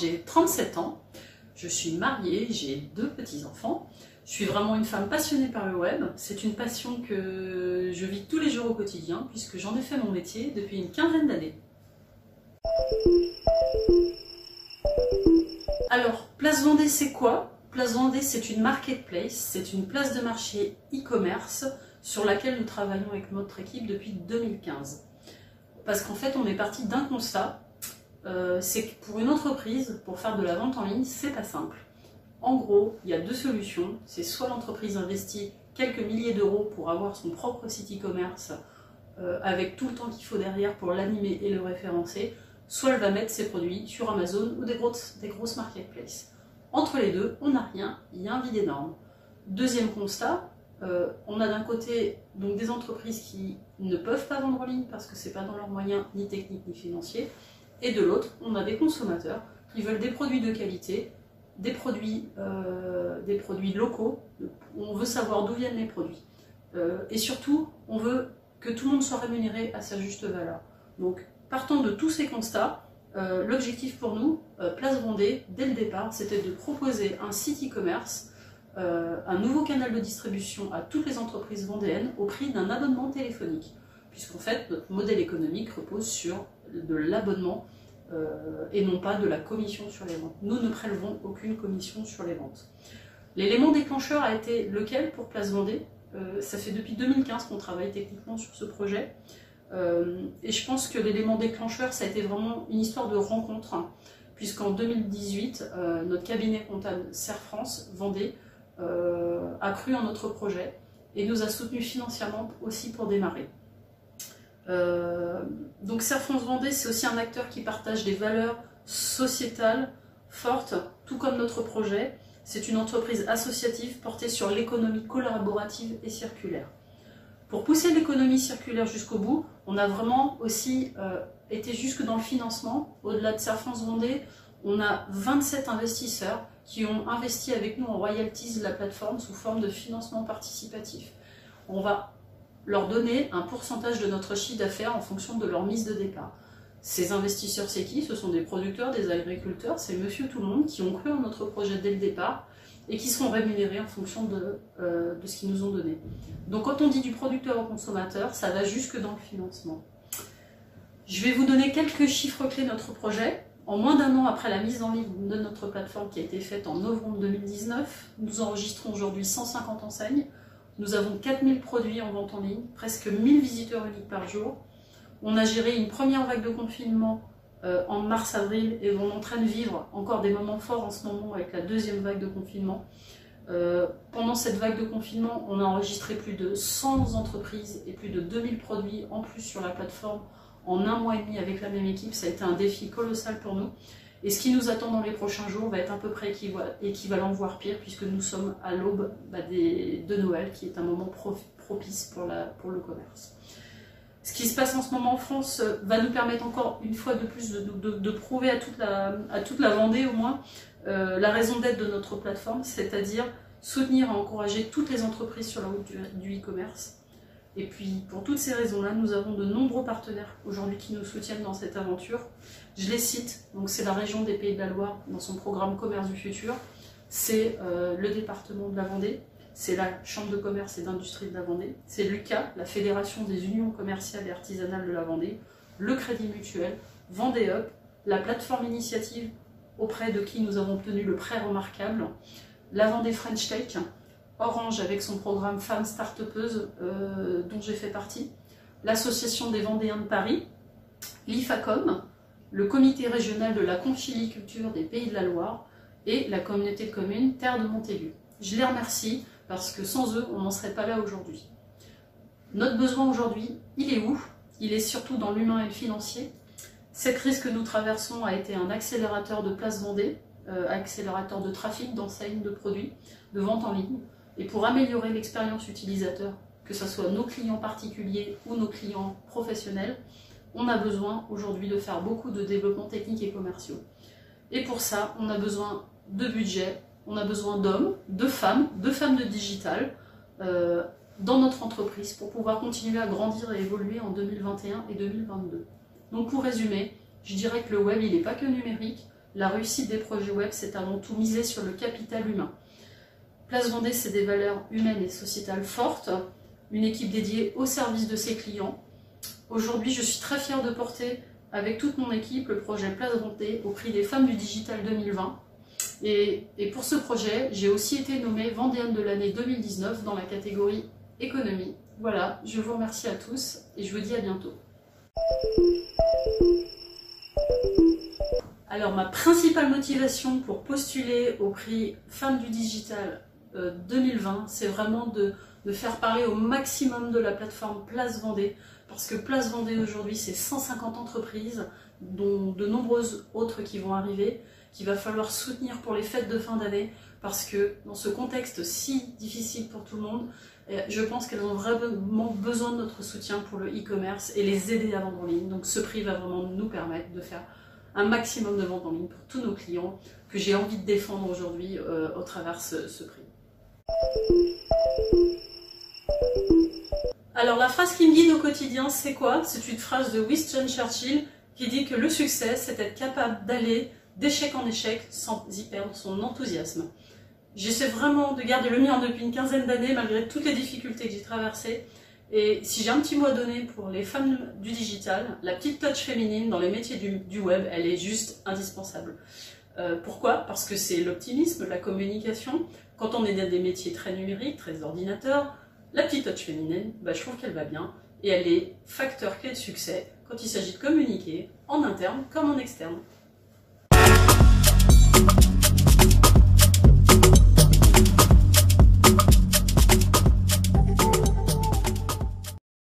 j'ai 37 ans, je suis mariée, j'ai deux petits-enfants. Je suis vraiment une femme passionnée par le web. C'est une passion que je vis tous les jours au quotidien puisque j'en ai fait mon métier depuis une quinzaine d'années. Alors, Place Vendée, c'est quoi? Place Vendée, c'est une marketplace, c'est une place de marché e-commerce sur laquelle nous travaillons avec notre équipe depuis 2015. Parce qu'en fait, on est parti d'un constat, euh, c'est que pour une entreprise, pour faire de la vente en ligne, c'est pas simple. En gros, il y a deux solutions. C'est soit l'entreprise investit quelques milliers d'euros pour avoir son propre site e-commerce euh, avec tout le temps qu'il faut derrière pour l'animer et le référencer, soit elle va mettre ses produits sur Amazon ou des grosses, marketplaces. Entre les deux, on n'a rien, il y a un vide énorme. Deuxième constat, euh, on a d'un côté donc des entreprises qui ne peuvent pas vendre en ligne parce que c'est pas dans leurs moyens ni techniques ni financiers, et de l'autre, on a des consommateurs qui veulent des produits de qualité, des produits, euh, des locaux, on veut savoir d'où viennent les produits. Euh, et surtout, on veut que tout le monde soit rémunéré à sa juste valeur. Donc, partant de tous ces constats, l'objectif pour nous, Place Vendée, dès le départ, c'était de proposer un site e-commerce euh, un nouveau canal de distribution à toutes les entreprises vendéennes au prix d'un abonnement téléphonique. Puisqu'en fait, notre modèle économique repose sur de l'abonnement euh, et non pas de la commission sur les ventes. Nous ne prélevons aucune commission sur les ventes. L'élément déclencheur a été lequel pour Place Vendée? Euh, Ça fait depuis 2015 qu'on travaille techniquement sur ce projet. et je pense que l'élément déclencheur, ça a été vraiment une histoire de rencontre, hein, puisqu'en 2018, notre cabinet comptable Serre France Vendée euh, a cru en notre projet et nous a soutenus financièrement aussi pour démarrer. Euh, donc Serre France Vendée, c'est aussi un acteur qui partage des valeurs sociétales fortes, tout comme notre projet. C'est une entreprise associative portée sur l'économie collaborative et circulaire. Pour pousser l'économie circulaire jusqu'au bout, on a vraiment aussi euh, été jusque dans le financement. Au-delà de Serre France Vendée, on a 27 investisseurs qui ont investi avec nous en royalties la plateforme sous forme de financement participatif. On va leur donner un pourcentage de notre chiffre d'affaires en fonction de leur mise de départ. Ces investisseurs, c'est qui? Ce sont des producteurs, des agriculteurs, c'est monsieur tout le monde qui ont cru en notre projet dès le départ et qui seront rémunérés en fonction de, euh, de ce qu'ils nous ont donné. Donc quand on dit du producteur au consommateur, ça va jusque dans le financement. Je vais vous donner quelques chiffres clés de notre projet. En moins d'un an après la mise en ligne de notre plateforme qui a été faite en novembre 2019, nous enregistrons aujourd'hui 150 enseignes. Nous avons 4000 produits en vente en ligne, presque 1000 visiteurs uniques par jour. On a géré une première vague de confinement euh, en mars-avril et on est en train de vivre encore des moments forts en ce moment avec la deuxième vague de confinement. Euh, pendant cette vague de confinement, on a enregistré plus de 100 entreprises et plus de 2000 produits en plus sur la plateforme en un mois et demi avec la même équipe. Ça a été un défi colossal pour nous. Et ce qui nous attend dans les prochains jours va être à peu près équivalent, voire pire, puisque nous sommes à l'aube bah, de Noël, qui est un moment propice pour, le commerce. Ce qui se passe en ce moment en France euh, va nous permettre encore une fois de plus de, prouver à toute, la, à toute la Vendée au moins euh, la raison d'être de notre plateforme, c'est-à-dire soutenir et encourager toutes les entreprises sur la route du e-commerce et puis, pour toutes ces raisons-là, nous avons de nombreux partenaires aujourd'hui qui nous soutiennent dans cette aventure. Je les cite, donc c'est la région des Pays de la Loire dans son programme Commerce du futur, c'est euh, le département de la Vendée, c'est la Chambre de commerce et d'industrie de la Vendée, c'est l'UCA, la Fédération des unions commerciales et artisanales de la Vendée, le Crédit Mutuel, Vendée Up, la plateforme initiative auprès de qui nous avons obtenu le prêt remarquable, la Vendée French Tech, Orange avec son programme Femmes start euh, dont j'ai fait partie, l'Association des Vendéens de Paris, l'IFACOM, le comité régional de la conchiliculture des Pays de la Loire et la communauté de communes Terre de Montaigu. Je les remercie parce que sans eux, on n'en serait pas là aujourd'hui. Notre besoin aujourd'hui, il est où? Il est surtout dans l'humain et le financier. Cette crise que nous traversons a été un accélérateur de place Vendée, euh, accélérateur de trafic, d'enseignes, de produits, de vente en ligne. Et pour améliorer l'expérience utilisateur, que ce soit nos clients particuliers ou nos clients professionnels, on a besoin aujourd'hui de faire beaucoup de développement technique et commerciaux. Et pour ça, on a besoin de budget, on a besoin d'hommes, de femmes, de femmes de digital euh, dans notre entreprise pour pouvoir continuer à grandir et évoluer en 2021 et 2022. Donc pour résumer, je dirais que le web, il n'est pas que numérique, La réussite des projets web, c'est avant tout miser sur le capital humain. Place Vendée, c'est des valeurs humaines et sociétales fortes, une équipe dédiée au service de ses clients. Aujourd'hui, je suis très fière de porter avec toute mon équipe le projet Place Vendée au prix des femmes du digital 2020. Et, pour ce projet, j'ai aussi été nommée Vendéenne de l'année 2019 dans la catégorie économie. Voilà, je vous remercie à tous et je vous dis à bientôt. Alors ma principale motivation pour postuler au prix Femmes du Digital 2020, euh, c'est vraiment de, faire parler au maximum de la plateforme Place Vendée, parce que Place Vendée aujourd'hui c'est 150 entreprises, dont de nombreuses autres qui vont arriver, qu'il va falloir soutenir pour les fêtes de fin d'année, parce que dans ce contexte si difficile pour tout le monde, eh, je pense qu'elles ont vraiment besoin de notre soutien pour le e-commerce et les aider à vendre en ligne. Donc ce prix va vraiment nous permettre de faire un maximum de ventes en ligne pour tous nos clients que j'ai envie de défendre aujourd'hui euh, au travers ce prix. Alors la phrase qui me guide au quotidien, c'est quoi? C'est une phrase de Winston Churchill qui dit que le succès, c'est être capable d'aller d'échec en échec sans y perdre son enthousiasme. J'essaie vraiment de garder le mien depuis une quinzaine d'années malgré toutes les difficultés que j'ai traversées. Et si j'ai un petit mot à donner pour les femmes du digital, la petite touch féminine dans les métiers du, web, elle est juste indispensable. Euh, pourquoi? Parce que c'est l'optimisme, la communication. Quand on est dans des métiers très numériques, très ordinateurs, la petite touch féminine, bah, je trouve qu'elle va bien. Et elle est facteur clé de succès quand il s'agit de communiquer en interne comme en externe.